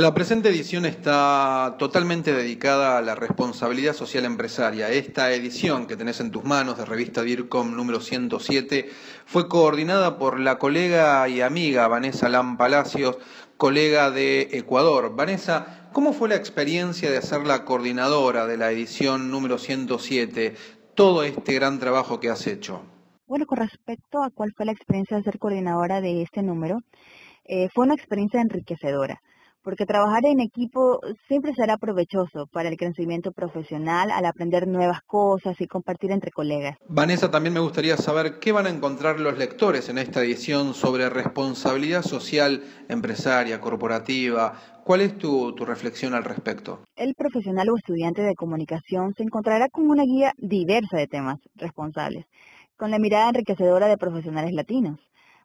La presente edición está totalmente dedicada a la responsabilidad social empresaria. Esta edición que tenés en tus manos de revista DIRCOM número 107 fue coordinada por la colega y amiga Vanessa Lam Palacios, colega de Ecuador. Vanessa, ¿cómo fue la experiencia de ser la coordinadora de la edición número 107? Todo este gran trabajo que has hecho. Bueno, con respecto a cuál fue la experiencia de ser coordinadora de este número, eh, fue una experiencia enriquecedora porque trabajar en equipo siempre será provechoso para el crecimiento profesional al aprender nuevas cosas y compartir entre colegas. Vanessa, también me gustaría saber qué van a encontrar los lectores en esta edición sobre responsabilidad social empresaria, corporativa. ¿Cuál es tu, tu reflexión al respecto? El profesional o estudiante de comunicación se encontrará con una guía diversa de temas responsables, con la mirada enriquecedora de profesionales latinos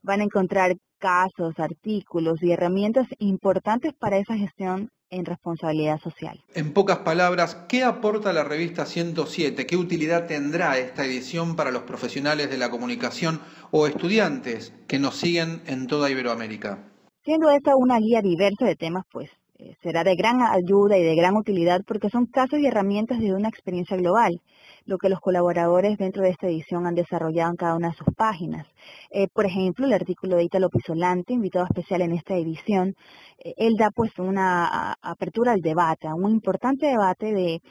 van a encontrar casos, artículos y herramientas importantes para esa gestión en responsabilidad social. En pocas palabras, ¿qué aporta la revista 107? ¿Qué utilidad tendrá esta edición para los profesionales de la comunicación o estudiantes que nos siguen en toda Iberoamérica? Siendo esta una guía diversa de temas, pues eh, será de gran ayuda y de gran utilidad porque son casos y herramientas de una experiencia global, lo que los colaboradores dentro de esta edición han desarrollado en cada una de sus páginas. Eh, por ejemplo, el artículo de Italo Pisolante, invitado especial en esta edición, eh, él da pues una apertura al debate, a un importante debate de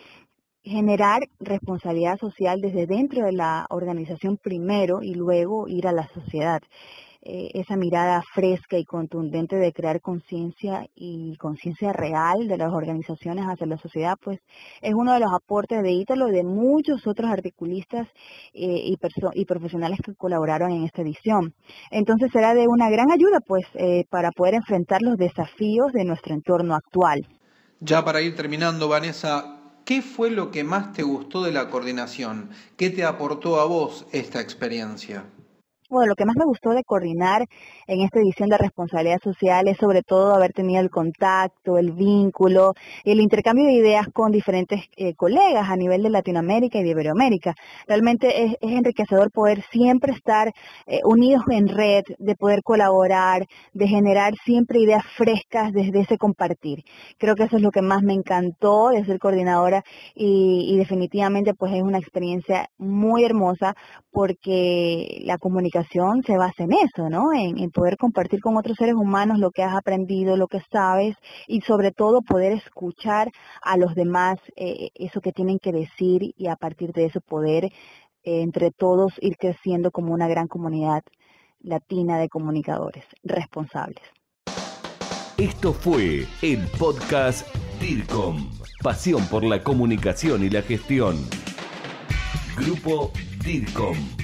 generar responsabilidad social desde dentro de la organización primero y luego ir a la sociedad. Eh, esa mirada fresca y contundente de crear conciencia y conciencia real de las organizaciones hacia la sociedad, pues es uno de los aportes de Ítalo y de muchos otros articulistas eh, y, profesionales que colaboraron en esta edición. Entonces será de una gran ayuda, pues, eh, para poder enfrentar los desafíos de nuestro entorno actual. Ya para ir terminando, Vanessa, ¿Qué fue lo que más te gustó de la coordinación? ¿Qué te aportó a vos esta experiencia? Bueno, lo que más me gustó de coordinar en esta edición de responsabilidad social es sobre todo haber tenido el contacto, el vínculo, el intercambio de ideas con diferentes eh, colegas a nivel de Latinoamérica y de Iberoamérica. Realmente es, enriquecedor poder siempre estar eh, unidos en red, de poder colaborar, de generar siempre ideas frescas desde ese compartir. Creo que eso es lo que más me encantó de ser coordinadora y, y definitivamente pues es una experiencia muy hermosa porque la comunicación se basa en eso, ¿no? En, poder compartir con otros seres humanos lo que has aprendido, lo que sabes y sobre todo poder escuchar a los demás eh, eso que tienen que decir y a partir de eso poder eh, entre todos ir creciendo como una gran comunidad latina de comunicadores responsables. Esto fue el podcast DIRCOM, pasión por la comunicación y la gestión. Grupo DIRCOM.